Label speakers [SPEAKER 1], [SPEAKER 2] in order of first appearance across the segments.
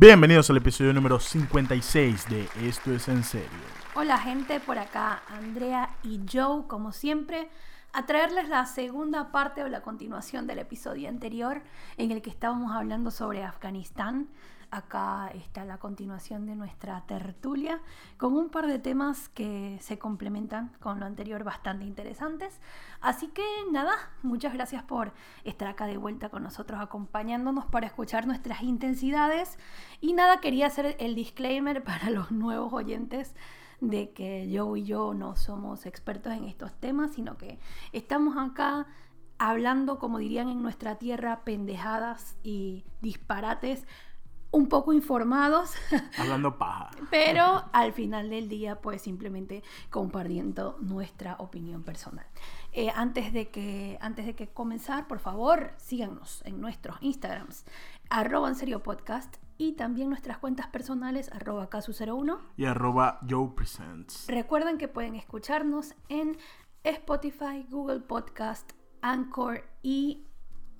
[SPEAKER 1] Bienvenidos al episodio número 56 de Esto es en serio.
[SPEAKER 2] Hola gente, por acá Andrea y Joe, como siempre, a traerles la segunda parte o la continuación del episodio anterior en el que estábamos hablando sobre Afganistán. Acá está la continuación de nuestra tertulia con un par de temas que se complementan con lo anterior bastante interesantes. Así que nada, muchas gracias por estar acá de vuelta con nosotros acompañándonos para escuchar nuestras intensidades. Y nada, quería hacer el disclaimer para los nuevos oyentes de que yo y yo no somos expertos en estos temas, sino que estamos acá hablando, como dirían en nuestra tierra, pendejadas y disparates un poco informados.
[SPEAKER 1] Hablando paja.
[SPEAKER 2] Pero al final del día, pues simplemente compartiendo nuestra opinión personal. Eh, antes, de que, antes de que comenzar, por favor, síganos en nuestros Instagrams, arroba en serio podcast y también nuestras cuentas personales, arroba casu01
[SPEAKER 1] y arroba Joe Presents.
[SPEAKER 2] Recuerden que pueden escucharnos en Spotify, Google Podcast, Anchor y...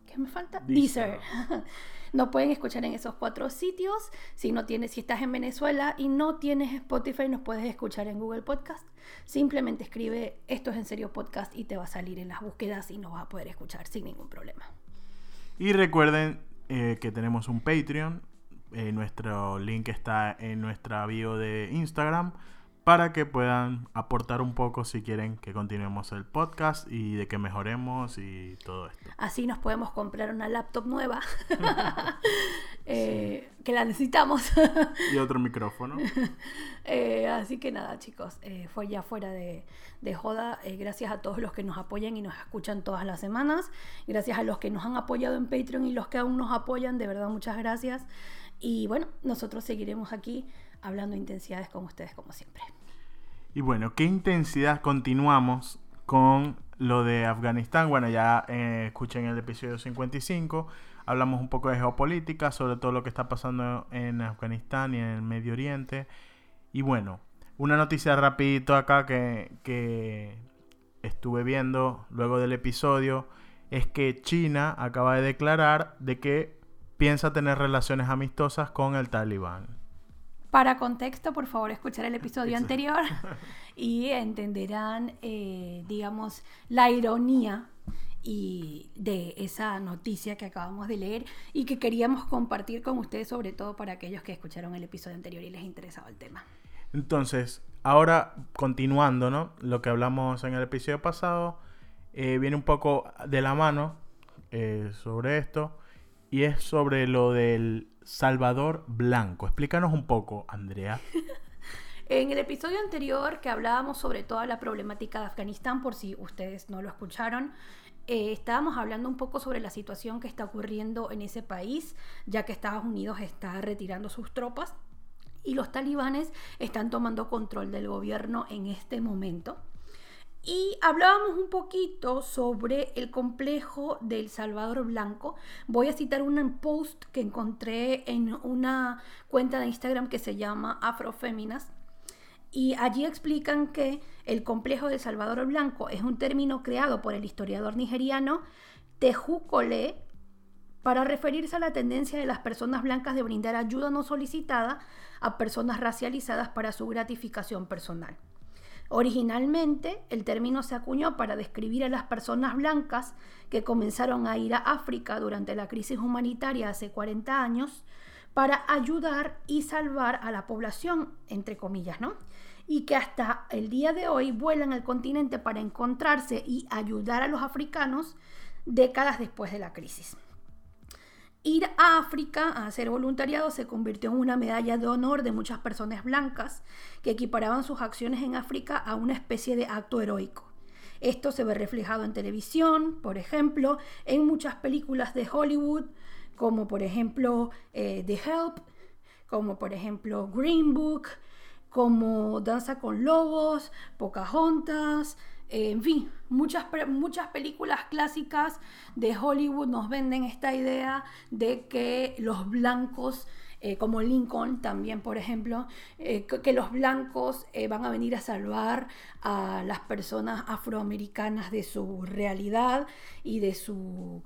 [SPEAKER 2] ¿Qué me falta? Deezer. No pueden escuchar en esos cuatro sitios. Si no tienes, si estás en Venezuela y no tienes Spotify, nos puedes escuchar en Google Podcast. Simplemente escribe esto es en serio podcast y te va a salir en las búsquedas y nos vas a poder escuchar sin ningún problema.
[SPEAKER 1] Y recuerden eh, que tenemos un Patreon. Eh, nuestro link está en nuestra bio de Instagram para que puedan aportar un poco si quieren que continuemos el podcast y de que mejoremos y todo esto.
[SPEAKER 2] Así nos podemos comprar una laptop nueva, eh, que la necesitamos.
[SPEAKER 1] y otro micrófono.
[SPEAKER 2] Eh, así que nada, chicos, eh, fue ya fuera de, de joda. gracias a todos los que nos apoyan y nos escuchan todas las semanas. Gracias a los que nos han apoyado en Patreon y los que aún nos apoyan, de verdad, muchas gracias. Y bueno, nosotros seguiremos aquí hablando de intensidades con ustedes como siempre.
[SPEAKER 1] Y bueno, ¿qué intensidad continuamos con lo de Afganistán? Bueno, ya eh, escuchen el episodio 55, hablamos un poco de geopolítica, sobre todo lo que está pasando en Afganistán y en el Medio Oriente. Y bueno, una noticia rapidito acá que, que estuve viendo luego del episodio es que China acaba de declarar de que piensa tener relaciones amistosas con el talibán.
[SPEAKER 2] Para contexto, por favor, escuchar el episodio anterior y entenderán, eh, digamos, la ironía y de esa noticia que acabamos de leer y que queríamos compartir con ustedes, sobre todo para aquellos que escucharon el episodio anterior y les interesaba el tema.
[SPEAKER 1] Entonces, ahora continuando, ¿no? Lo que hablamos en el episodio pasado eh, viene un poco de la mano eh, sobre esto y es sobre lo del Salvador Blanco. Explícanos un poco, Andrea.
[SPEAKER 2] en el episodio anterior que hablábamos sobre toda la problemática de Afganistán, por si ustedes no lo escucharon, eh, estábamos hablando un poco sobre la situación que está ocurriendo en ese país, ya que Estados Unidos está retirando sus tropas y los talibanes están tomando control del gobierno en este momento. Y hablábamos un poquito sobre el complejo del Salvador Blanco. Voy a citar un post que encontré en una cuenta de Instagram que se llama Afroféminas. Y allí explican que el complejo del Salvador Blanco es un término creado por el historiador nigeriano Teju Kole para referirse a la tendencia de las personas blancas de brindar ayuda no solicitada a personas racializadas para su gratificación personal. Originalmente, el término se acuñó para describir a las personas blancas que comenzaron a ir a África durante la crisis humanitaria hace 40 años para ayudar y salvar a la población, entre comillas, ¿no? Y que hasta el día de hoy vuelan al continente para encontrarse y ayudar a los africanos décadas después de la crisis. Ir a África a hacer voluntariado se convirtió en una medalla de honor de muchas personas blancas que equiparaban sus acciones en África a una especie de acto heroico. Esto se ve reflejado en televisión, por ejemplo, en muchas películas de Hollywood, como por ejemplo eh, The Help, como por ejemplo Green Book, como Danza con Lobos, Pocahontas, en fin, muchas, muchas películas clásicas de Hollywood nos venden esta idea de que los blancos, eh, como Lincoln también, por ejemplo, eh, que, los blancos eh, van a venir a salvar a las personas afroamericanas de su realidad y de su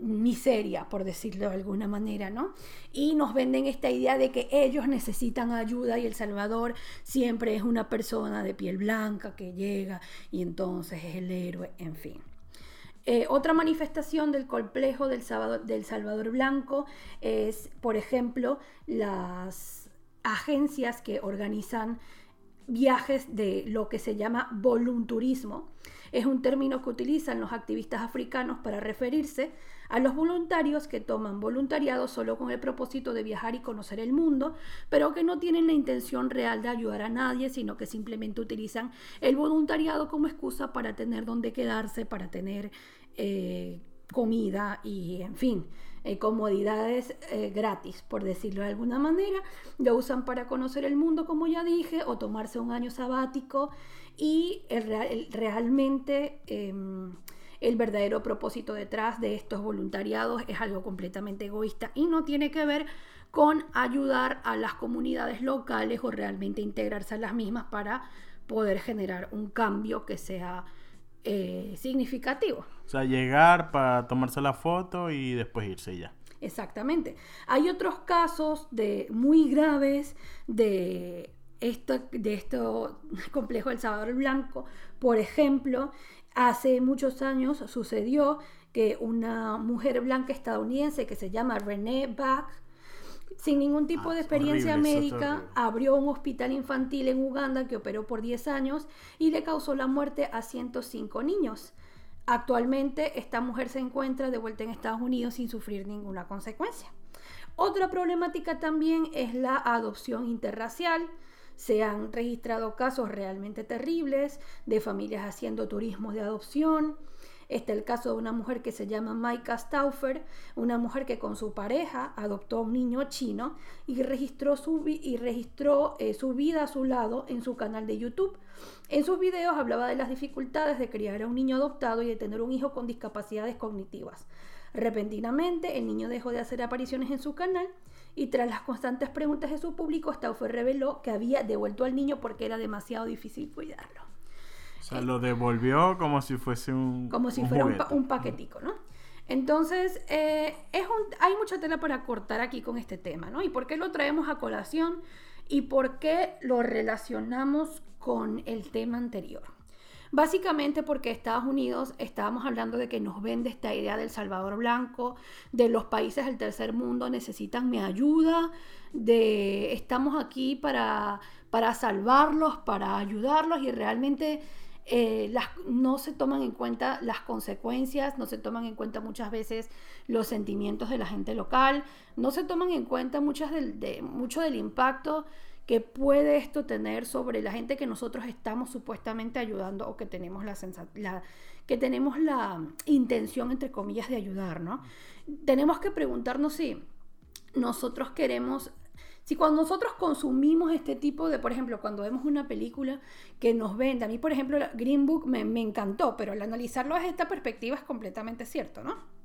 [SPEAKER 2] miseria, por decirlo de alguna manera, ¿no? Y nos venden esta idea de que ellos necesitan ayuda y El Salvador siempre es una persona de piel blanca que llega y entonces es el héroe, en fin. Eh, otra manifestación del complejo del del Salvador Blanco es, por ejemplo, las agencias que organizan viajes de lo que se llama volunturismo. Es un término que utilizan los activistas africanos para referirse a los voluntarios que toman voluntariado solo con el propósito de viajar y conocer el mundo, pero que no tienen la intención real de ayudar a nadie, sino que simplemente utilizan el voluntariado como excusa para tener donde quedarse, para tener eh, comida y, en fin, eh, comodidades eh, gratis, por decirlo de alguna manera. Lo usan para conocer el mundo, como ya dije, o tomarse un año sabático y realmente em, el verdadero propósito detrás de estos voluntariados es algo completamente egoísta y no tiene que ver con ayudar a las comunidades locales o realmente integrarse a las mismas para poder generar un cambio que sea eh, significativo.
[SPEAKER 1] O sea, llegar para tomarse la foto y después irse ya.
[SPEAKER 2] Exactamente. Hay otros casos de muy graves de esto, de esto complejo del Salvador Blanco. Por ejemplo, Hace muchos años sucedió que una mujer blanca estadounidense que se llama Renee Bach, sin ningún tipo ah, de experiencia médica, abrió un hospital infantil en Uganda que operó por 10 años y le causó la muerte a 105 niños. Actualmente esta mujer se encuentra de vuelta en Estados Unidos sin sufrir ninguna consecuencia. Otra problemática también es la adopción interracial. Se han registrado casos realmente terribles de familias haciendo turismo de adopción. Está el caso de una mujer que se llama Maika Stauffer, una mujer que con su pareja adoptó a un niño chino y registró, su, y registró eh, su vida a su lado en su canal de YouTube. En sus videos hablaba de las dificultades de criar a un niño adoptado y de tener un hijo con discapacidades cognitivas. Repentinamente, el niño dejó de hacer apariciones en su canal y tras las constantes preguntas de su público, Stauffer reveló que había devuelto al niño porque era demasiado difícil cuidarlo.
[SPEAKER 1] O sea, lo devolvió como si fuese un.
[SPEAKER 2] Como si fuera un, paquetico, ¿no? Entonces, eh, es hay mucha tela para cortar aquí con este tema, ¿no? ¿Y por qué lo traemos a colación? ¿Y por qué lo relacionamos con el tema anterior? Básicamente porque Estados Unidos, estábamos hablando de que nos vende esta idea del Salvador Blanco, de los países del tercer mundo necesitan mi ayuda, de estamos aquí para, para salvarlos, para ayudarlos y realmente eh, las, no se toman en cuenta las consecuencias, no se toman en cuenta muchas veces los sentimientos de la gente local, no se toman en cuenta muchas de, mucho del impacto que puede esto tener sobre la gente que nosotros estamos supuestamente ayudando o que tenemos la, que tenemos la intención, entre comillas, de ayudar, ¿no? Tenemos que preguntarnos si nosotros queremos si cuando nosotros consumimos este tipo de, por ejemplo, cuando vemos una película que nos vende, a mí por ejemplo Green Book me encantó, pero al analizarlo desde esta perspectiva es completamente cierto, ¿no?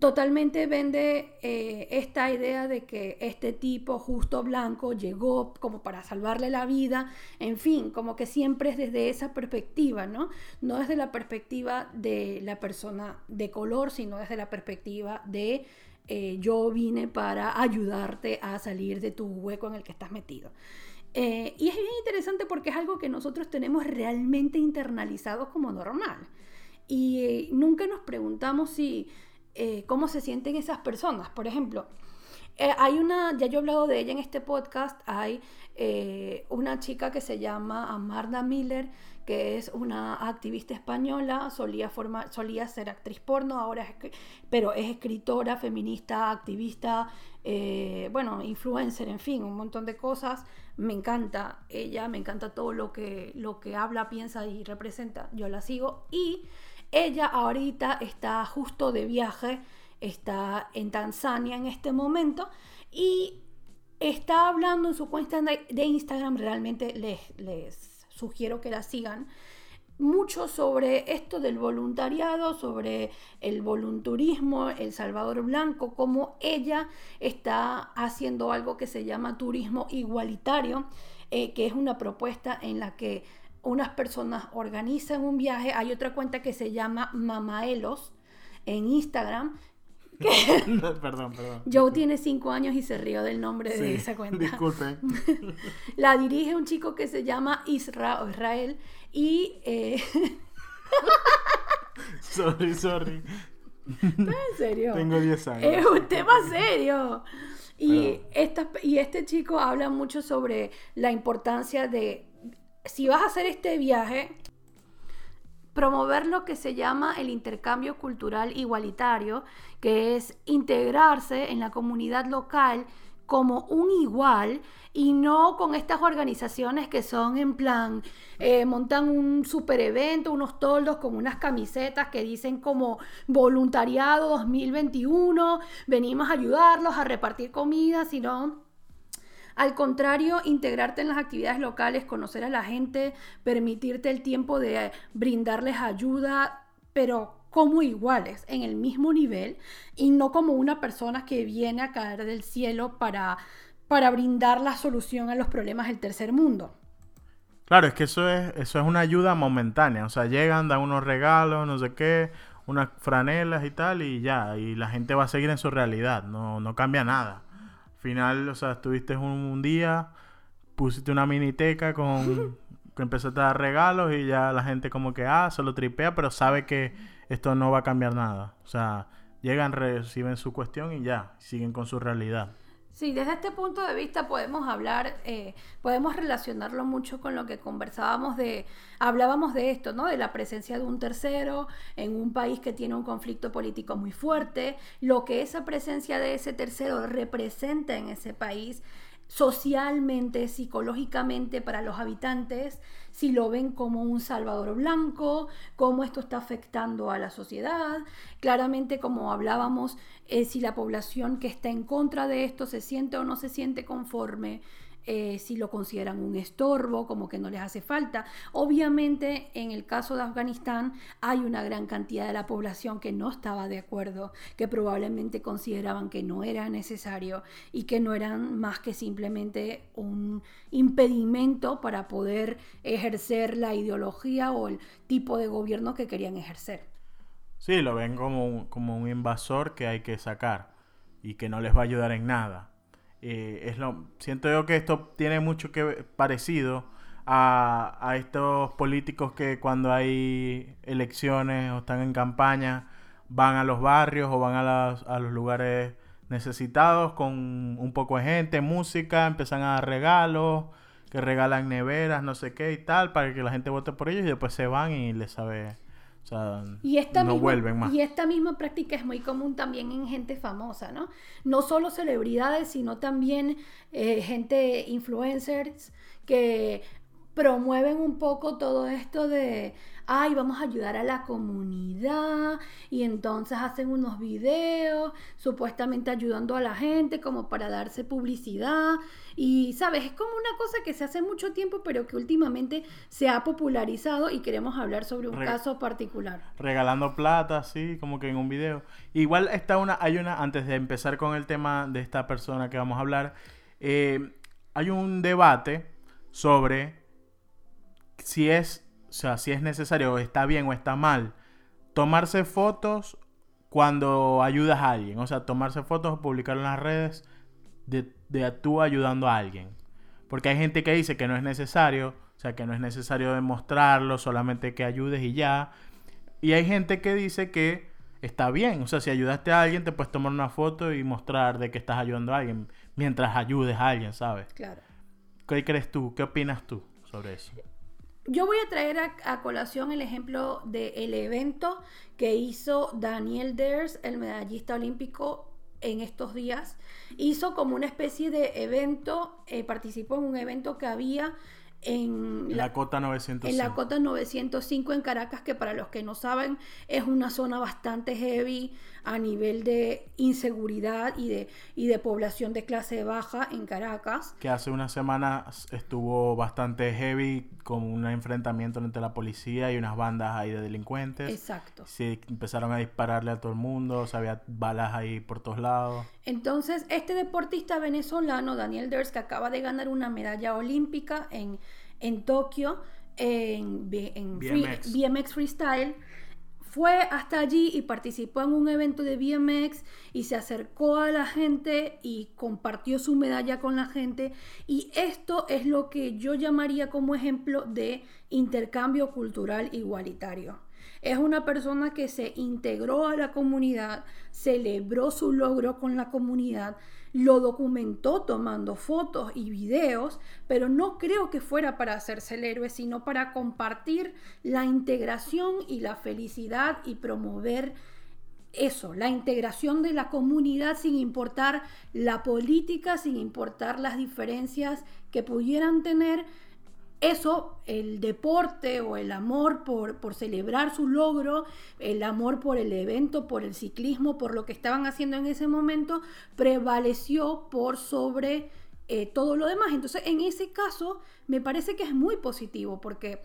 [SPEAKER 2] Totalmente vende eh, esta idea de que este tipo justo blanco llegó como para salvarle la vida, en fin, como que siempre es desde esa perspectiva, ¿no? No desde la perspectiva de la persona de color, sino desde la perspectiva de eh, yo vine para ayudarte a salir de tu hueco en el que estás metido. Eh, y es bien interesante porque es algo que nosotros tenemos realmente internalizado como normal. Y nunca nos preguntamos si eh, cómo se sienten esas personas. Por ejemplo, eh, hay una, ya yo he hablado de ella en este podcast, hay eh, una chica que se llama Amarda Miller, que es una activista española, solía, formar, solía ser actriz porno, ahora es, pero es escritora, feminista, activista, bueno, influencer, en fin, un montón de cosas. Me encanta ella, me encanta todo lo que, lo que habla, piensa y representa. Yo la sigo y ella ahorita está justo de viaje, está en Tanzania en este momento y está hablando en su cuenta de Instagram, realmente les, sugiero que la sigan, mucho sobre esto del voluntariado, sobre el volunturismo, el Salvador Blanco, cómo ella está haciendo algo que se llama turismo igualitario, eh, que es una propuesta en la que unas personas organizan un viaje. Hay otra cuenta que se llama Mamaelos en Instagram,
[SPEAKER 1] perdón, perdón.
[SPEAKER 2] Joe tiene cinco años y se rió del nombre de esa cuenta.
[SPEAKER 1] Disculpen.
[SPEAKER 2] La dirige un chico que se llama Isra Israel y eh,
[SPEAKER 1] sorry, sorry.
[SPEAKER 2] en serio.
[SPEAKER 1] Tengo 10 años.
[SPEAKER 2] Es un tema serio. Y, esta- y este chico habla mucho sobre la importancia de, si vas a hacer este viaje, promover lo que se llama el intercambio cultural igualitario, que es integrarse en la comunidad local como un igual y no con estas organizaciones que son en plan, eh, montan un super evento, unos toldos con unas camisetas que dicen como voluntariado 2021, venimos a ayudarlos a repartir comida, sino al contrario, integrarte en las actividades locales, conocer a la gente, permitirte el tiempo de brindarles ayuda, pero como iguales, en el mismo nivel, y no como una persona que viene a caer del cielo para, para brindar la solución a los problemas del tercer mundo.
[SPEAKER 1] Claro, es que eso es, eso es una ayuda momentánea. O sea, llegan, dan unos regalos, no sé qué, unas franelas y tal, y ya. Y la gente va a seguir en su realidad. No, no cambia nada. Al final, o sea, estuviste un, un día, pusiste una miniteca con. que empezaste a dar regalos y ya la gente como que, ah, se lo tripea, pero sabe que esto no va a cambiar nada. O sea, llegan, reciben su cuestión y ya, siguen con su realidad.
[SPEAKER 2] Sí, desde este punto de vista podemos hablar, eh, podemos relacionarlo mucho con lo que conversábamos de, hablábamos de esto, ¿no? De la presencia de un tercero en un país que tiene un conflicto político muy fuerte, lo que esa presencia de ese tercero representa en ese país socialmente, psicológicamente para los habitantes, si lo ven como un salvador blanco, cómo esto está afectando a la sociedad. Claramente, como hablábamos, eh, si la población que está en contra de esto se siente o no se siente conforme, eh, si lo consideran un estorbo, como que no les hace falta. Obviamente, en el caso de Afganistán, hay una gran cantidad de la población que no estaba de acuerdo, que probablemente consideraban que no era necesario y que no eran más que simplemente un impedimento para poder ejercer la ideología o el tipo de gobierno que querían ejercer.
[SPEAKER 1] Sí, lo ven como como un invasor que hay que sacar y que no les va a ayudar en nada. Eh, es lo, siento yo que esto tiene mucho que ver- parecido a, a estos políticos que cuando hay elecciones o están en campaña van a los barrios o van a, las- a los lugares necesitados con un poco de gente, música, empiezan a dar regalos, que regalan neveras, no sé qué y tal, para que la gente vote por ellos y después se van y les sabe... O sea,
[SPEAKER 2] Y esta,
[SPEAKER 1] no
[SPEAKER 2] misma,
[SPEAKER 1] vuelven más.
[SPEAKER 2] y esta misma práctica es muy común también en gente famosa, ¿no? No solo celebridades, sino también eh, gente influencers que promueven un poco todo esto de, ay, vamos a ayudar a la comunidad y entonces hacen unos videos supuestamente ayudando a la gente como para darse publicidad y, ¿sabes? Es como una cosa que se hace mucho tiempo pero que últimamente se ha popularizado y queremos hablar sobre un
[SPEAKER 1] Re-
[SPEAKER 2] caso particular.
[SPEAKER 1] regalando plata, así, como que en un video. Igual está una, hay una, antes de empezar con el tema de esta persona que vamos a hablar, eh, hay un debate sobre si es, sea, si es necesario, o está bien o está mal, tomarse fotos cuando ayudas a alguien. O sea, tomarse fotos o publicarlo en las redes de, de tú ayudando a alguien. Porque hay gente que dice que no es necesario, o sea, que no es necesario demostrarlo, solamente que ayudes y ya. Y hay gente que dice que está bien, o sea, si ayudaste a alguien, te puedes tomar una foto y mostrar de que estás ayudando a alguien mientras ayudes a alguien, ¿sabes?
[SPEAKER 2] Claro.
[SPEAKER 1] ¿Qué crees tú? ¿Qué opinas tú sobre eso?
[SPEAKER 2] Yo voy a traer a, a colación el ejemplo del evento que hizo Daniel Ders, el medallista olímpico, en estos días. Hizo como una especie de evento, eh, participó en un evento que había en
[SPEAKER 1] La, cota 905.
[SPEAKER 2] en la cota 905 en Caracas, que para los que no saben es una zona bastante heavy a nivel de inseguridad y de, y de población de clase baja en Caracas.
[SPEAKER 1] Que hace unas semanas estuvo bastante heavy con un enfrentamiento entre la policía y unas bandas ahí de delincuentes.
[SPEAKER 2] Exacto.
[SPEAKER 1] Sí, empezaron a dispararle a todo el mundo, o sea, había balas ahí por todos lados.
[SPEAKER 2] Entonces, este deportista venezolano, Daniel Ders, que acaba de ganar una medalla olímpica en, en Tokio, en, en free-
[SPEAKER 1] BMX.
[SPEAKER 2] BMX Freestyle, fue hasta allí y participó en un evento de BMX y se acercó a la gente y compartió su medalla con la gente. Y esto es lo que yo llamaría como ejemplo de intercambio cultural igualitario. Es una persona que se integró a la comunidad, celebró su logro con la comunidad, lo documentó tomando fotos y videos, pero no creo que fuera para hacerse el héroe, sino para compartir la integración y la felicidad y promover eso, la integración de la comunidad sin importar la política, sin importar las diferencias que pudieran tener, eso, el deporte o el amor por, por, celebrar su logro, el amor por el evento, por el ciclismo, por lo que estaban haciendo en ese momento, prevaleció por sobre eh, todo lo demás. Entonces, en ese caso, me parece que es muy positivo porque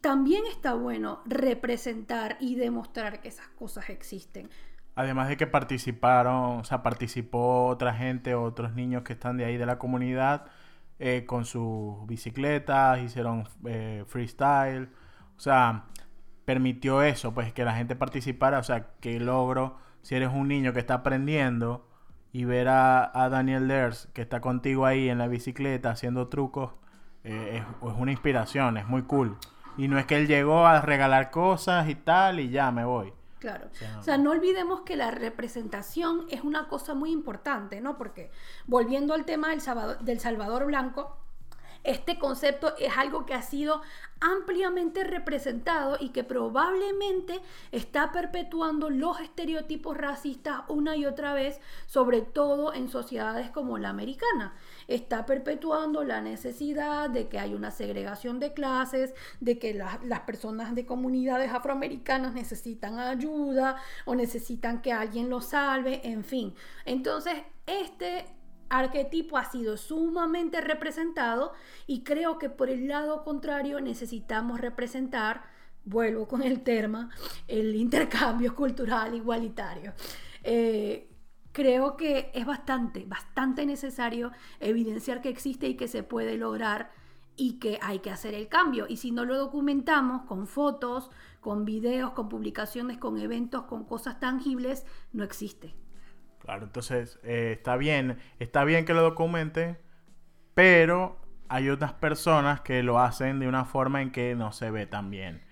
[SPEAKER 2] también está bueno representar y demostrar que esas cosas existen.
[SPEAKER 1] Además de que participaron, o sea, participó otra gente, otros niños que están de ahí de la comunidad eh, con sus bicicletas, hicieron eh, freestyle, o sea, permitió eso, pues que la gente participara, o sea, que logro, si eres un niño que está aprendiendo y ver a, Daniel Ders que está contigo ahí en la bicicleta haciendo trucos, eh, es, es, una inspiración, es muy cool. Y no es que él llegó a regalar cosas y tal y ya me voy.
[SPEAKER 2] Claro. O sea, no olvidemos que la representación es una cosa muy importante, ¿no? Porque volviendo al tema del Salvador, del Salvador Blanco, este concepto es algo que ha sido ampliamente representado y que probablemente está perpetuando los estereotipos racistas una y otra vez, sobre todo en sociedades como la americana. Está perpetuando la necesidad de que hay una segregación de clases, de que las personas de comunidades afroamericanas necesitan ayuda o necesitan que alguien los salve, en fin. Entonces, este arquetipo ha sido sumamente representado y creo que por el lado contrario necesitamos representar, vuelvo con el tema, el intercambio cultural igualitario. Eh, creo que es bastante, bastante necesario evidenciar que existe y que se puede lograr y que hay que hacer el cambio. Y si no lo documentamos con fotos, con videos, con publicaciones, con eventos, con cosas tangibles, no existe.
[SPEAKER 1] Claro, entonces eh, está bien, está bien que lo documente, pero hay otras personas que lo hacen de una forma en que no se ve tan bien.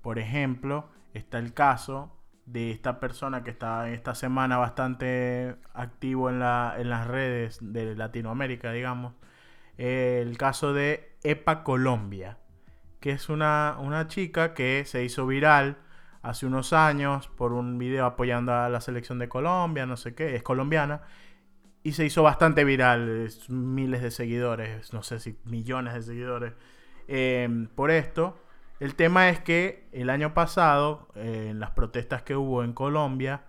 [SPEAKER 1] Por ejemplo, está el caso de esta persona que está esta semana bastante activo en, la, en las redes de Latinoamérica, digamos. el caso de Epa Colombia, que es una, una chica que se hizo viral hace unos años por un video apoyando a la selección de Colombia, no sé qué, es colombiana, y se hizo bastante viral, miles de seguidores, no sé si millones de seguidores, em, por esto. El tema es que el año pasado, en las protestas que hubo en Colombia,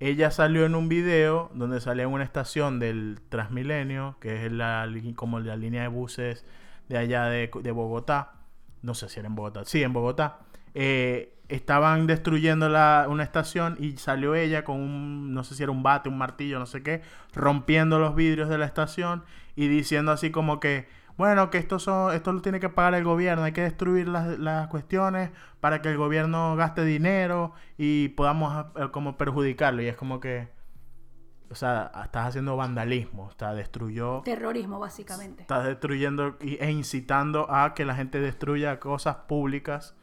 [SPEAKER 1] ella salió en un video donde salía en una estación del Transmilenio, que es la, como la línea de buses de allá de, de Bogotá. No sé si era en Bogotá. Sí, en Bogotá. Eh, estaban destruyendo una estación y salió ella con un, no sé si era un bate, un martillo, no sé qué, rompiendo los vidrios de la estación y diciendo así como que, bueno, que esto, son, esto lo tiene que pagar el gobierno, hay que destruir las, las cuestiones para que el gobierno gaste dinero y podamos eh, como perjudicarlo. Y es como que, o sea, estás haciendo vandalismo, está destruyó...
[SPEAKER 2] Terrorismo, básicamente.
[SPEAKER 1] Estás destruyendo e incitando a que la gente destruya cosas públicas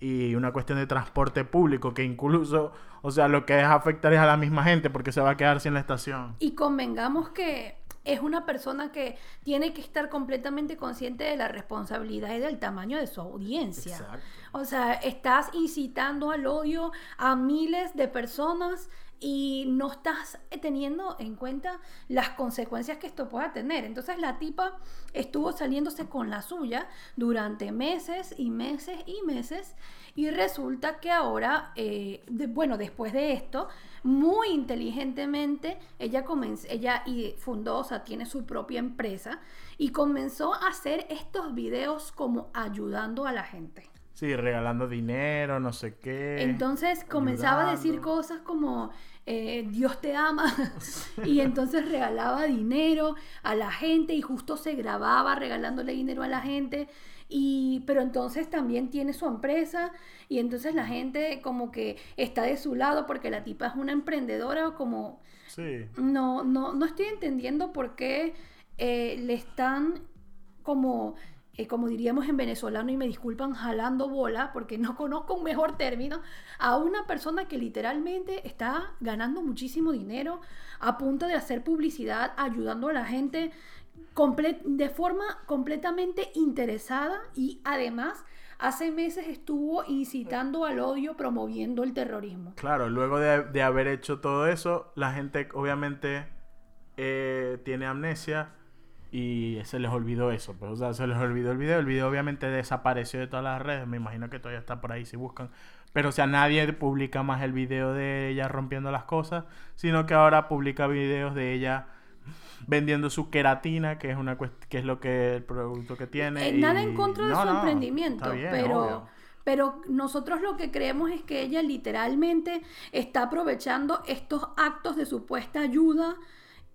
[SPEAKER 1] y una cuestión de transporte público que incluso, o sea, lo que es afectar es a la misma gente porque se va a quedar sin la estación.
[SPEAKER 2] Y convengamos que es una persona que tiene que estar completamente consciente de la responsabilidad y del tamaño de su audiencia. Exacto. O sea, estás incitando al odio a miles de personas y no estás teniendo en cuenta las consecuencias que esto pueda tener. Entonces la tipa estuvo saliéndose con la suya durante meses y meses y meses y resulta que ahora, eh, bueno, después de esto, muy inteligentemente, ella, comenzó, ella fundó, o sea, tiene su propia empresa y comenzó a hacer estos videos como ayudando a la gente.
[SPEAKER 1] Sí, regalando dinero, no sé qué.
[SPEAKER 2] Entonces comenzaba a decir cosas como eh, Dios te ama y entonces regalaba dinero a la gente y justo se grababa regalándole dinero a la gente y pero entonces también tiene su empresa y entonces la gente como que está de su lado porque la tipa es una emprendedora como
[SPEAKER 1] Sí.
[SPEAKER 2] no no no estoy entendiendo por qué eh, le están como eh, como diríamos en venezolano, y me disculpan, jalando bola, porque no conozco un mejor término, a una persona que literalmente está ganando muchísimo dinero a punto de hacer publicidad, ayudando a la gente de forma completamente interesada y además hace meses estuvo incitando al odio, promoviendo el terrorismo.
[SPEAKER 1] Claro, luego de, de haber hecho todo eso, la gente obviamente eh, tiene amnesia y se les olvidó eso. Pues, o sea, se les olvidó el video. El video obviamente desapareció de todas las redes. Me imagino que todavía está por ahí si buscan. Pero o sea, nadie publica más el video de ella rompiendo las cosas, sino que ahora publica videos de ella vendiendo su queratina, que es una que es lo que el producto que tiene.
[SPEAKER 2] Eh, nada en contra de
[SPEAKER 1] No,
[SPEAKER 2] su
[SPEAKER 1] no,
[SPEAKER 2] emprendimiento,
[SPEAKER 1] bien,
[SPEAKER 2] pero,
[SPEAKER 1] obvio.
[SPEAKER 2] pero nosotros lo que creemos es que ella literalmente está aprovechando estos actos de supuesta ayuda.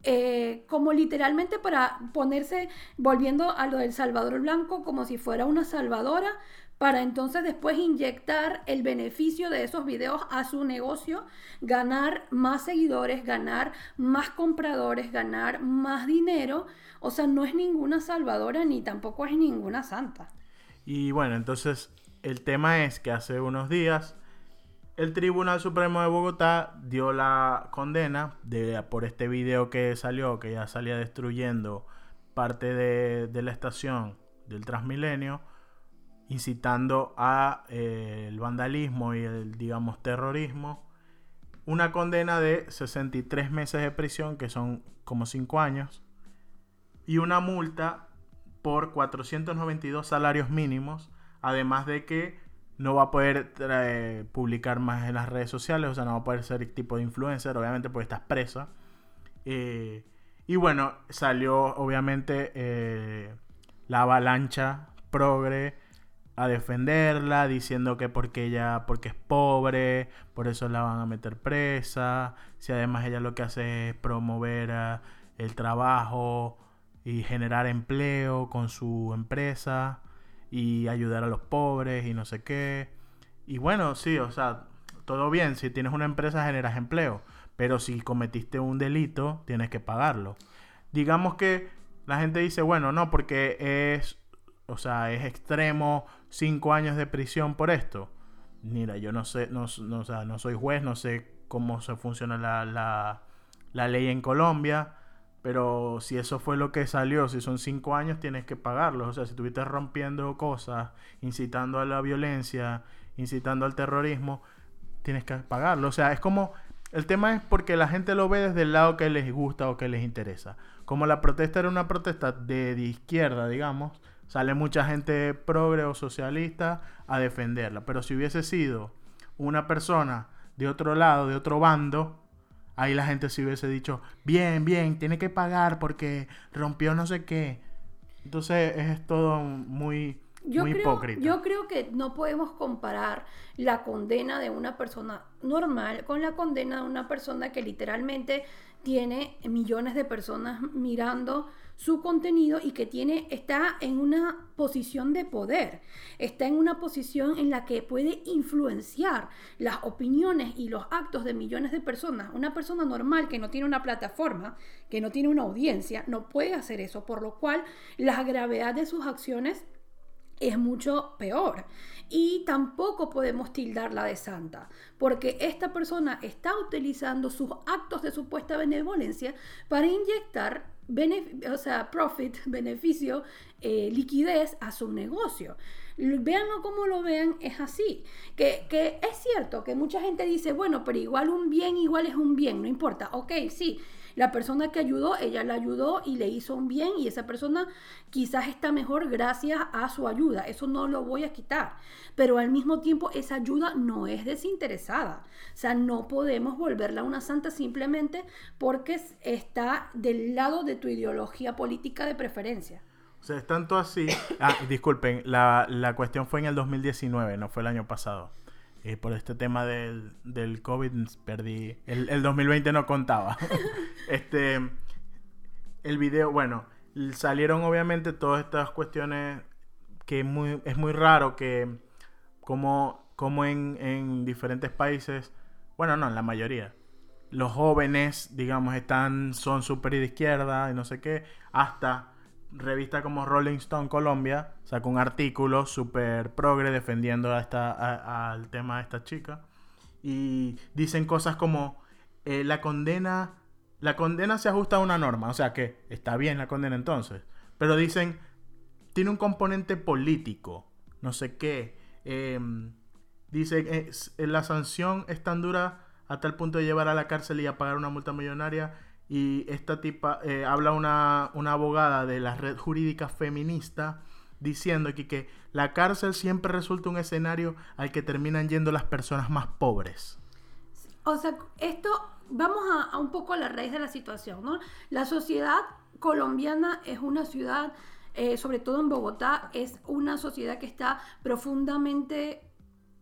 [SPEAKER 2] Eh, como literalmente para ponerse, volviendo a lo del Salvador Blanco, como si fuera una salvadora, para entonces después inyectar el beneficio de esos videos a su negocio, ganar más seguidores, ganar más compradores, ganar más dinero. O sea, no es ninguna salvadora ni tampoco es ninguna santa.
[SPEAKER 1] Y bueno, entonces el tema es que hace unos días el Tribunal Supremo de Bogotá dio la condena de, por este video que salió, que ya salía destruyendo parte de, de la estación del Transmilenio, incitando a eh, el vandalismo y el, digamos, terrorismo. Una condena de 63 meses de prisión, que son como 5 años, y una multa por 492 salarios mínimos, además de que no va a poder traer- publicar más en las redes sociales, o sea, no va a poder ser tipo de influencer, obviamente porque estás presa. Eh, y bueno, salió obviamente eh, la avalancha progre a defenderla, diciendo que porque ella, porque es pobre, por eso la van a meter presa, si además ella lo que hace es promover ah, el trabajo y generar empleo con su empresa y ayudar a los pobres y no sé qué. Y bueno, sí, o sea, todo bien, si tienes una empresa generas empleo, pero si cometiste un delito, tienes que pagarlo. Digamos que la gente dice, bueno, no, porque es, o sea, es extremo cinco años de prisión por esto. Mira, yo no sé, no, no, o sea, no soy juez, no sé cómo se funciona la, la, la ley en Colombia. Pero si eso fue lo que salió, si son cinco años, tienes que pagarlos. O sea, si estuviste rompiendo cosas, incitando a la violencia, incitando al terrorismo, tienes que pagarlo. O sea, es como. El tema es porque la gente lo ve desde el lado que les gusta o que les interesa. Como la protesta era una protesta de, de izquierda, digamos, sale mucha gente progre o socialista a defenderla. Pero si hubiese sido una persona de otro lado, de otro bando, ahí la gente sí hubiese dicho, bien, bien, tiene que pagar porque rompió no sé qué. Entonces es todo muy,
[SPEAKER 2] Yo
[SPEAKER 1] muy
[SPEAKER 2] creo,
[SPEAKER 1] hipócrita.
[SPEAKER 2] yo creo que no podemos comparar la condena de una persona normal con la condena de una persona que literalmente tiene millones de personas mirando su contenido y que tiene está en una posición de poder, está en una posición en la que puede influenciar las opiniones y los actos de millones de personas. Una persona normal que no tiene una plataforma, que no tiene una audiencia, no puede hacer eso, por lo cual la gravedad de sus acciones es mucho peor. Y tampoco podemos tildarla de santa, porque esta persona está utilizando sus actos de supuesta benevolencia para inyectar o sea, profit, beneficio, eh, liquidez a su negocio. Véanlo como lo vean, es así. Que, que es cierto que mucha gente dice, bueno, pero igual un bien, igual es un bien, no importa. Ok, sí, la persona que ayudó, ella la ayudó y le hizo un bien y esa persona quizás está mejor gracias a su ayuda. Eso no lo voy a quitar. Pero al mismo tiempo esa ayuda no es desinteresada. O sea, no podemos volverla una santa simplemente porque está del lado de tu ideología política de preferencia.
[SPEAKER 1] O sea, es tanto así. Ah, disculpen, la, la cuestión fue en el 2019, no fue el año pasado. Eh, por este tema del, del COVID perdí. El, el 2020 no contaba. este. El video, bueno, salieron obviamente todas estas cuestiones que muy, es muy raro que como, como en, en diferentes países, bueno, no, en la mayoría, los jóvenes, digamos, están, son súper de izquierda y no sé qué, hasta revista como Rolling Stone Colombia sacó un artículo súper progre defendiendo a esta, al tema de esta chica. Y dicen cosas como eh, la condena, la condena se ajusta a una norma, o sea que está bien la condena entonces. Pero dicen, tiene un componente político, no sé qué. Em, dice, la sanción es tan dura a tal punto de llevar a la cárcel y a pagar una multa millonaria y esta tipa eh, habla una, una, abogada de la red jurídica feminista diciendo que, que la cárcel siempre resulta un escenario al que terminan yendo las personas más pobres.
[SPEAKER 2] O sea, esto, vamos a, un poco a la raíz de la situación, ¿no? La sociedad colombiana es una ciudad, eh, sobre todo en Bogotá, es una sociedad que está profundamente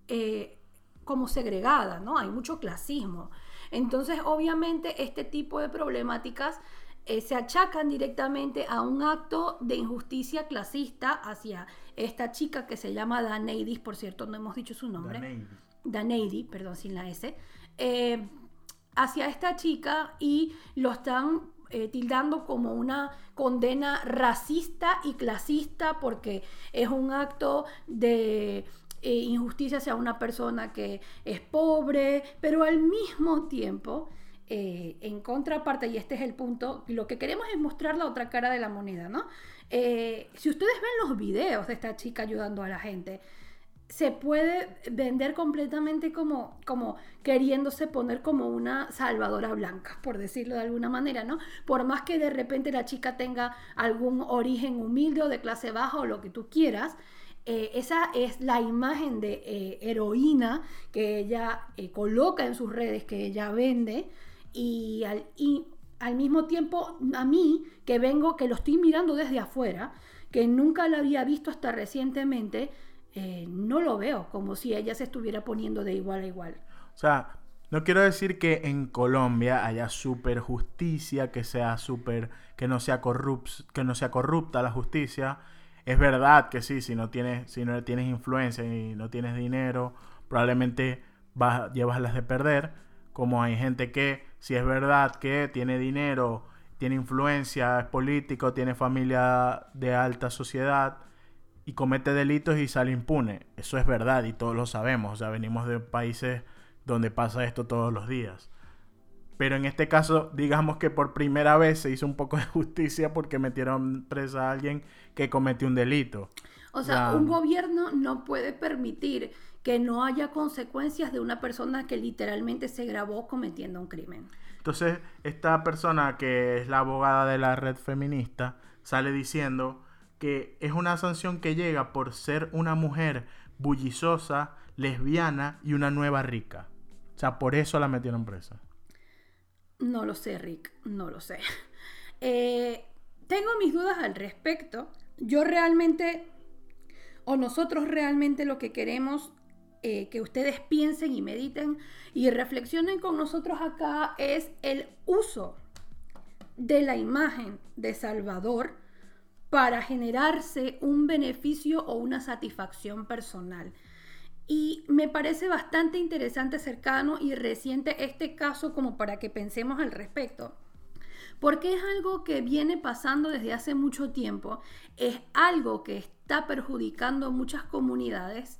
[SPEAKER 2] eh, como segregada, ¿no? Hay mucho clasismo. Entonces, obviamente, este tipo de problemáticas eh, se achacan directamente a un acto de injusticia clasista hacia esta chica que se llama Daneidis, por cierto, no hemos dicho su nombre. Daneidi, perdón, sin la S. Eh, hacia esta chica y lo están eh, tildando como una condena racista y clasista porque es un acto de eh, injusticia hacia una persona que es pobre, pero al mismo tiempo, eh, en contraparte, y este es el punto, lo que queremos es mostrar la otra cara de la moneda, ¿no? Eh, si ustedes ven los videos de esta chica ayudando a la gente, se puede vender completamente como, como queriéndose poner como una salvadora blanca, por decirlo de alguna manera, ¿no? Por más que de repente la chica tenga algún origen humilde o de clase baja o lo que tú quieras, eh, esa es la imagen de eh, heroína que ella eh, coloca en sus redes, que ella vende, y al, mismo tiempo a mí, que vengo, que lo estoy mirando desde afuera, que nunca la había visto hasta recientemente, no lo veo como si ella se estuviera poniendo de igual a igual.
[SPEAKER 1] O sea, no quiero decir que en Colombia haya super justicia, que sea super, que no sea que no sea corrupta la justicia, es verdad que sí, si no tienes, si no tienes influencia y no tienes dinero, probablemente vas, llevas las de perder. Como hay gente que, si es verdad que tiene dinero, tiene influencia, es político, tiene familia de alta sociedad y comete delitos y sale impune. Eso es verdad y todos lo sabemos. O sea, venimos de países donde pasa esto todos los días. Pero en este caso, digamos que por primera vez se hizo un poco de justicia porque metieron presa a alguien que cometió un delito.
[SPEAKER 2] O sea, un gobierno no puede permitir que no haya consecuencias de una persona que literalmente se grabó cometiendo un crimen.
[SPEAKER 1] Entonces, esta persona que es la abogada de la red feminista sale diciendo que es una sanción que llega por ser una mujer bullizosa, lesbiana y una nueva rica. O sea, por eso la metieron presa.
[SPEAKER 2] No lo sé, Rick, no lo sé. Eh, tengo mis dudas al respecto. Yo realmente, o nosotros realmente lo que queremos eh, que ustedes piensen y mediten y reflexionen con nosotros acá es el uso de la imagen de Salvador para generarse un beneficio o una satisfacción personal. Y me parece bastante interesante, cercano y reciente este caso como para que pensemos al respecto. Porque es algo que viene pasando desde hace mucho tiempo, es algo que está perjudicando a muchas comunidades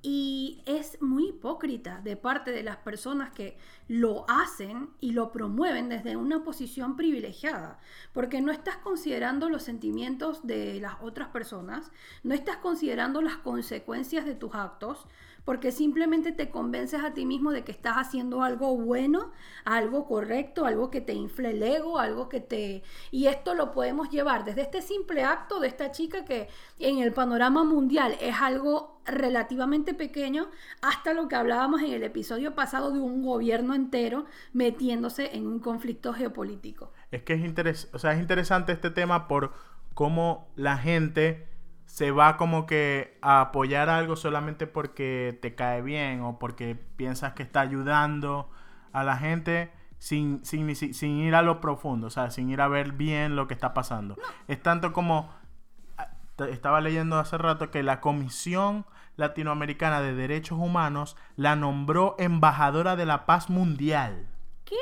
[SPEAKER 2] y es muy hipócrita de parte de las personas que lo hacen y lo promueven desde una posición privilegiada, porque no estás considerando los sentimientos de las otras personas, no estás considerando las consecuencias de tus actos, porque simplemente te convences a ti mismo de que estás haciendo algo bueno, algo correcto, algo que te infle el ego, algo que te... Y esto lo podemos llevar desde este simple acto de esta chica que en el panorama mundial es algo relativamente pequeño, hasta lo que hablábamos en el episodio pasado de un gobierno entero metiéndose en un conflicto geopolítico.
[SPEAKER 1] Es que es, o sea, es interesante este tema por cómo la gente se va como que a apoyar algo solamente porque te cae bien o porque piensas que está ayudando a la gente sin, sin, sin ir a lo profundo, o sea, sin ir a ver bien lo que está pasando. Es tanto como, ah, estaba leyendo hace rato que la Comisión Latinoamericana de Derechos Humanos la nombró embajadora de la paz mundial.
[SPEAKER 2] ¿Qué?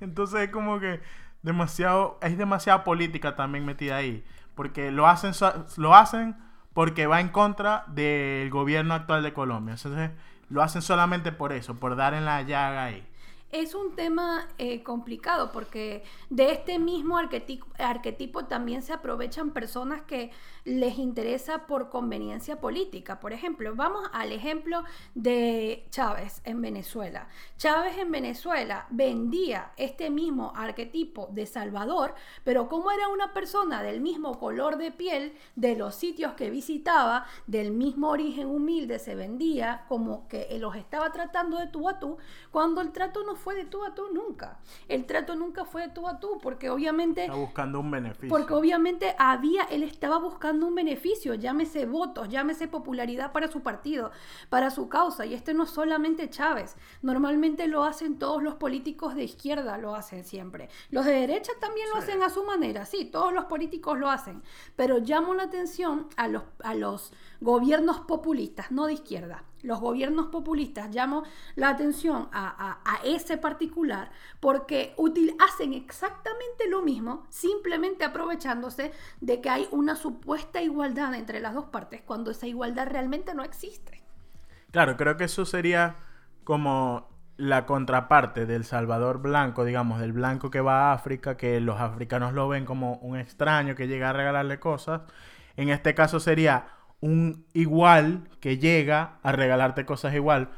[SPEAKER 1] Entonces es como que demasiado, es demasiada política también metida ahí. Porque lo hacen, lo hacen porque va en contra del gobierno actual de Colombia. Entonces lo hacen solamente por eso, por dar en la llaga ahí
[SPEAKER 2] es un tema eh, complicado porque de este mismo arquetipo, arquetipo, también se aprovechan personas que les interesa por conveniencia política. Por ejemplo, vamos al ejemplo de Chávez en Venezuela. Chávez en Venezuela vendía este mismo arquetipo de Salvador, pero como era una persona del mismo color de piel, de los sitios que visitaba, del mismo origen humilde, se vendía como que los estaba tratando de tú a tú, cuando el trato no fue de tú a tú nunca. El trato nunca fue de tú a tú, porque obviamente...
[SPEAKER 1] Está buscando un beneficio.
[SPEAKER 2] Porque obviamente había, él estaba buscando un beneficio, llámese votos, llámese popularidad para su partido, para su causa. Y este no es solamente Chávez. Normalmente lo hacen todos los políticos de izquierda, lo hacen siempre. Los de derecha también lo hacen a su manera, sí, todos los políticos lo hacen. Pero llamo la atención a los, a los gobiernos populistas, no de izquierda los gobiernos populistas, llamo la atención a, ese particular porque hacen exactamente lo mismo, simplemente aprovechándose de que hay una supuesta igualdad entre las dos partes, cuando esa igualdad realmente no existe.
[SPEAKER 1] Claro, creo que eso sería como la contraparte del Salvador blanco, digamos, del blanco que va a África, que los africanos lo ven como un extraño que llega a regalarle cosas. En este caso sería un igual que llega a regalarte cosas igual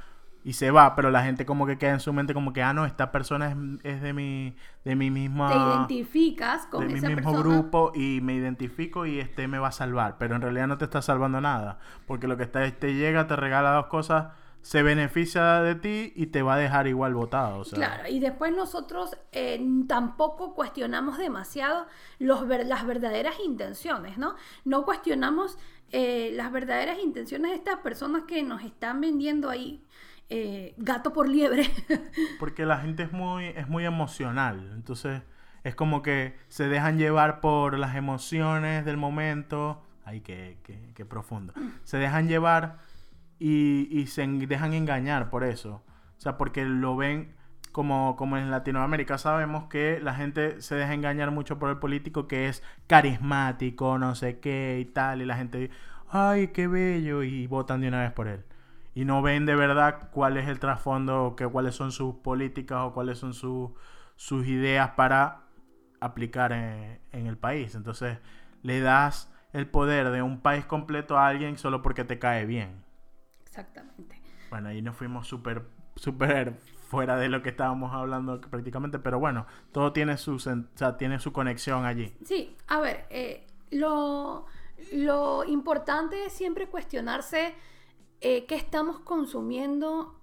[SPEAKER 1] y se va, pero la gente como que queda en su mente como que, ah, no, esta persona es, de mi de mi misma...
[SPEAKER 2] Te identificas con
[SPEAKER 1] de mi mismo grupo y me identifico y este me va a salvar, pero en realidad no te está salvando nada, porque lo que está, te llega, te regala dos cosas, se beneficia de ti y te va a dejar igual votado.
[SPEAKER 2] Claro, y después nosotros eh, tampoco cuestionamos demasiado los las verdaderas intenciones, ¿no? No cuestionamos eh, las verdaderas intenciones de estas personas que nos están vendiendo ahí eh, gato por liebre.
[SPEAKER 1] Porque la gente es muy, es muy emocional, entonces es como que se dejan llevar por las emociones del momento. Ay, qué, qué, profundo. Se dejan llevar y, y, se dejan engañar por eso. O sea, porque lo ven como, como en Latinoamérica sabemos que la gente se deja engañar mucho por el político que es carismático, no sé qué y tal, y la gente, ay, qué bello, y votan de una vez por él. Y no ven de verdad cuál es el trasfondo, que, cuáles son sus políticas o cuáles son sus ideas para aplicar en, en el país. Entonces le das el poder de un país completo a alguien solo porque te cae bien.
[SPEAKER 2] Exactamente.
[SPEAKER 1] Bueno, ahí nos fuimos súper, súper fuera de lo que estábamos hablando prácticamente, pero bueno, todo tiene su, o tiene su conexión allí.
[SPEAKER 2] Sí, a ver, eh, lo, lo, importante es siempre cuestionarse eh, qué estamos consumiendo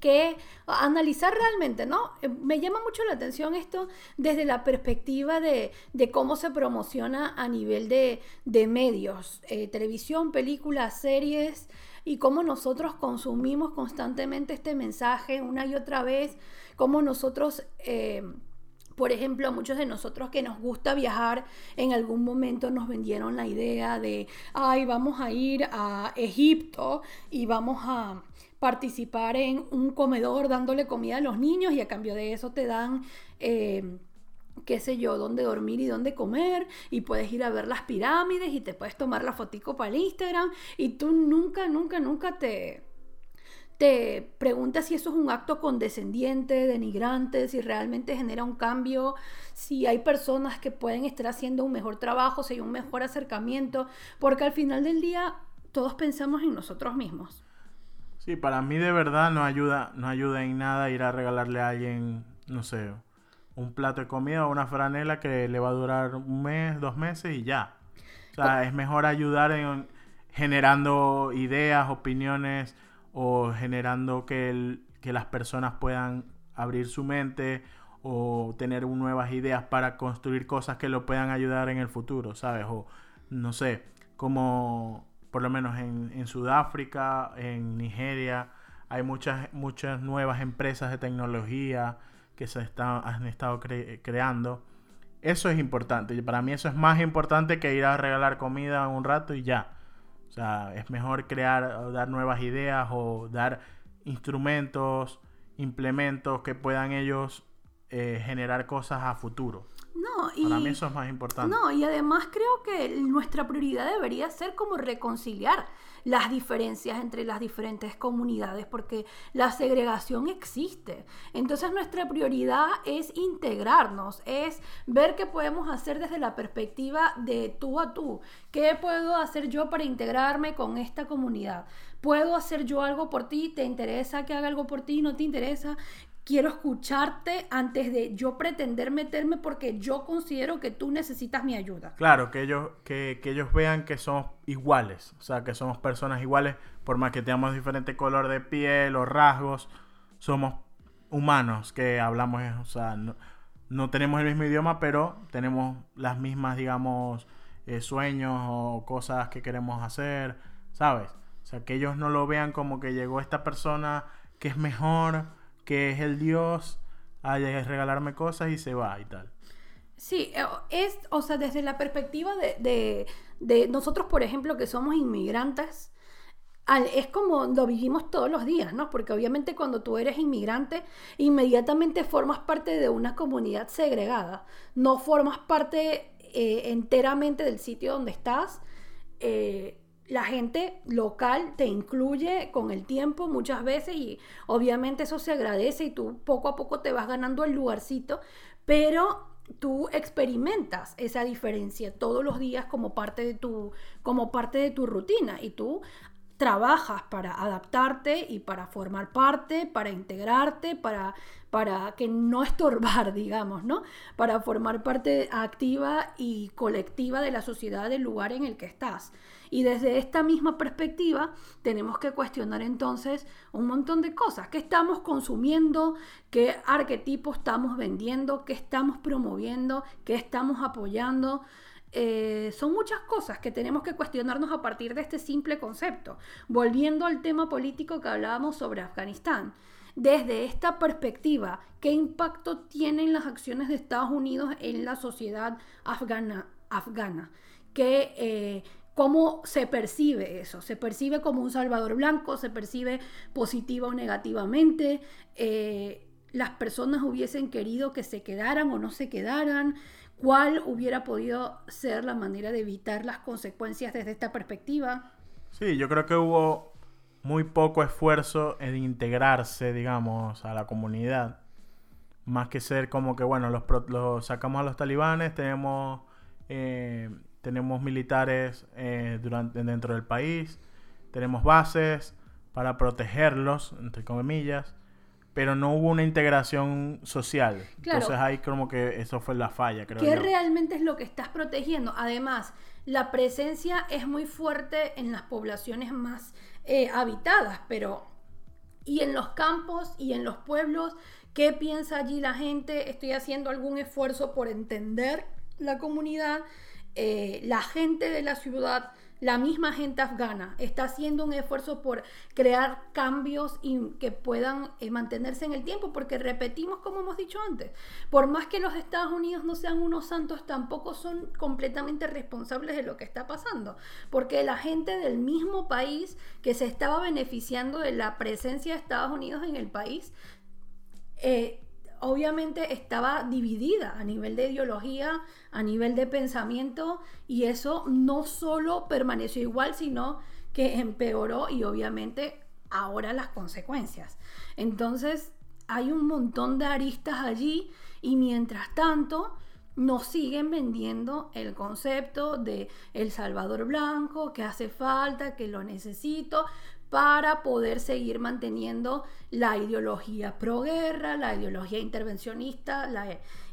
[SPEAKER 2] que analizar realmente, ¿no? Eh, me llama mucho la atención esto desde la perspectiva de, de cómo se promociona a nivel de, de medios, televisión, películas, series, y cómo nosotros consumimos constantemente este mensaje una y otra vez, cómo nosotros... Eh, por ejemplo, a muchos de nosotros que nos gusta viajar, en algún momento nos vendieron la idea de, ay, vamos a ir a Egipto y vamos a participar en un comedor dándole comida a los niños y a cambio de eso te dan... Eh, qué sé yo, dónde dormir y dónde comer, y puedes ir a ver las pirámides y te puedes tomar la fotico para el Instagram, y tú nunca, nunca, nunca te, te preguntas si eso es un acto condescendiente, denigrante, si realmente genera un cambio, si hay personas que pueden estar haciendo un mejor trabajo, si hay un mejor acercamiento, porque al final del día todos pensamos en nosotros mismos.
[SPEAKER 1] Sí, para mí de verdad no ayuda, no ayuda en nada ir a regalarle a alguien, no sé, un plato de comida o una franela que le va a durar un mes, dos meses y ya. O sea, es mejor ayudar en generando ideas, opiniones o generando que, que las personas puedan abrir su mente o tener nuevas ideas para construir cosas que lo puedan ayudar en el futuro, ¿sabes? O no sé, como por lo menos en, Sudáfrica, en Nigeria, hay muchas, muchas nuevas empresas de tecnología que se están, han estado creando. Eso es importante. Para mí eso es más importante que ir a regalar comida un rato y ya. O sea, es mejor crear, dar nuevas ideas o dar instrumentos, implementos que puedan ellos eh, generar cosas a futuro.
[SPEAKER 2] No, y,
[SPEAKER 1] Para mí eso es más importante.
[SPEAKER 2] No, y además creo que nuestra prioridad debería ser como reconciliar las diferencias entre las diferentes comunidades, porque la segregación existe. Entonces nuestra prioridad es integrarnos, es ver qué podemos hacer desde la perspectiva de tú a tú. ¿Qué puedo hacer yo para integrarme con esta comunidad? ¿Puedo hacer yo algo por ti? ¿Te interesa que haga algo por ti? ¿No te interesa? quiero escucharte antes de yo pretender meterme porque yo considero que tú necesitas mi ayuda.
[SPEAKER 1] Claro, que ellos, que, ellos vean que somos iguales, o sea, que somos personas iguales, por más que tengamos diferente color de piel o rasgos, somos humanos que hablamos, o sea, no, tenemos el mismo idioma, pero tenemos las mismas, digamos, eh, sueños o cosas que queremos hacer, ¿sabes? O sea, que ellos no lo vean como que llegó esta persona que es mejor que es el Dios, a regalarme cosas y se va y tal.
[SPEAKER 2] Sí, eh, es, o sea, desde la perspectiva de, de, nosotros, por ejemplo, que somos inmigrantes, es como lo vivimos todos los días, ¿no? Porque obviamente cuando tú eres inmigrante, inmediatamente formas parte de una comunidad segregada, no formas parte eh, enteramente del sitio donde estás. Eh, la gente local te incluye con el tiempo muchas veces y obviamente eso se agradece y tú poco a poco te vas ganando el lugarcito, pero tú experimentas esa diferencia todos los días como parte de tu como parte de tu rutina y tú trabajas para adaptarte y para formar parte, para integrarte, para, para que no estorbar, digamos, ¿no? Para formar parte activa y colectiva de la sociedad del lugar en el que estás. Y desde esta misma perspectiva tenemos que cuestionar entonces un montón de cosas. ¿Qué estamos consumiendo? ¿Qué arquetipos estamos vendiendo? ¿Qué estamos promoviendo? ¿Qué estamos apoyando? Eh, son muchas cosas que tenemos que cuestionarnos a partir de este simple concepto. Volviendo al tema político que hablábamos sobre Afganistán. Desde esta perspectiva, ¿qué impacto tienen las acciones de Estados Unidos en la sociedad afgana? afgana? ¿Qué, eh, ¿Cómo se percibe eso? ¿Se percibe como un Salvador Blanco? ¿Se percibe positiva o negativamente? Eh, ¿Las personas hubiesen querido que se quedaran o no se quedaran? ¿Cuál hubiera podido ser la manera de evitar las consecuencias desde esta perspectiva?
[SPEAKER 1] Sí, yo creo que hubo muy poco esfuerzo en integrarse, digamos, a la comunidad. Más que ser como que, bueno, los, sacamos a los talibanes, tenemos... Eh, tenemos militares eh, durante, dentro del país, tenemos bases para protegerlos, entre comillas, pero no hubo una integración social. Entonces ahí como que eso fue la falla, creo.
[SPEAKER 2] ¿Qué realmente es lo que estás protegiendo? Además, la presencia es muy fuerte en las poblaciones más eh, habitadas, pero y en los campos y en los pueblos, ¿qué piensa allí la gente? ¿Estoy haciendo algún esfuerzo por entender la comunidad? Eh, la gente de la ciudad, la misma gente afgana, está haciendo un esfuerzo por crear cambios y que puedan eh, mantenerse en el tiempo, porque repetimos como hemos dicho antes, por más que los Estados Unidos no sean unos santos, tampoco son completamente responsables de lo que está pasando, porque la gente del mismo país que se estaba beneficiando de la presencia de Estados Unidos en el país, eh, obviamente estaba dividida a nivel de ideología, a nivel de pensamiento, y eso no solo permaneció igual, sino que empeoró y obviamente ahora las consecuencias. Entonces hay un montón de aristas allí y mientras tanto nos siguen vendiendo el concepto de El Salvador Blanco, que hace falta, que lo necesito, para poder seguir manteniendo la ideología pro-guerra, la ideología intervencionista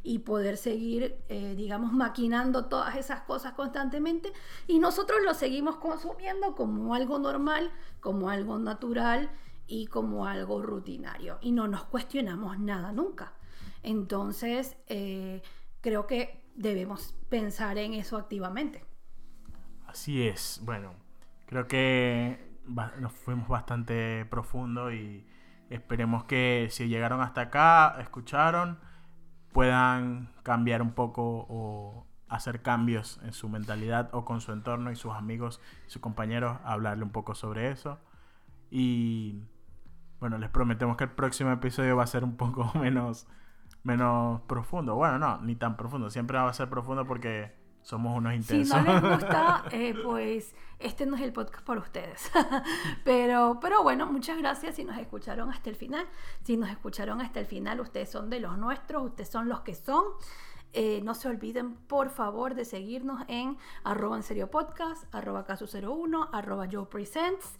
[SPEAKER 2] y poder seguir, eh, digamos, maquinando todas esas cosas constantemente. Y nosotros lo seguimos consumiendo como algo normal, como algo natural y como algo rutinario. Y no nos cuestionamos nada nunca. Entonces, eh, creo que debemos pensar en eso activamente.
[SPEAKER 1] Así es. Bueno, creo que nos fuimos bastante profundo y esperemos que si llegaron hasta acá, escucharon, puedan cambiar un poco o hacer cambios en su mentalidad o con su entorno y sus amigos sus compañeros, hablarle un poco sobre eso. Y bueno, les prometemos que el próximo episodio va a ser un poco menos, menos profundo. Bueno, no, ni tan profundo. Siempre va a ser profundo porque somos unos intensos.
[SPEAKER 2] Si no les gusta, eh, pues este no es el podcast para ustedes. pero, pero bueno, muchas gracias si nos escucharon hasta el final. Si nos escucharon hasta el final, ustedes son de los nuestros, ustedes son los que son. Eh, no se olviden, por favor, de seguirnos en arroba en serio podcast, arroba caso 01, arroba yo presents.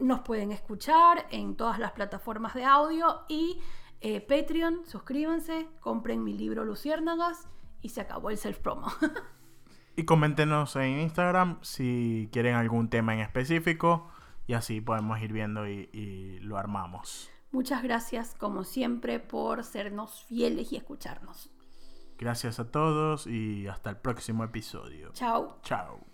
[SPEAKER 2] Nos pueden escuchar en todas las plataformas de audio y eh, Patreon, suscríbanse, compren mi libro Luciérnagas y se acabó el self-promo.
[SPEAKER 1] y coméntenos en Instagram si quieren algún tema en específico y así podemos ir viendo y lo armamos.
[SPEAKER 2] Muchas gracias, como siempre, por sernos fieles y escucharnos.
[SPEAKER 1] Gracias a todos y hasta el próximo episodio.
[SPEAKER 2] Chao.
[SPEAKER 1] Chao.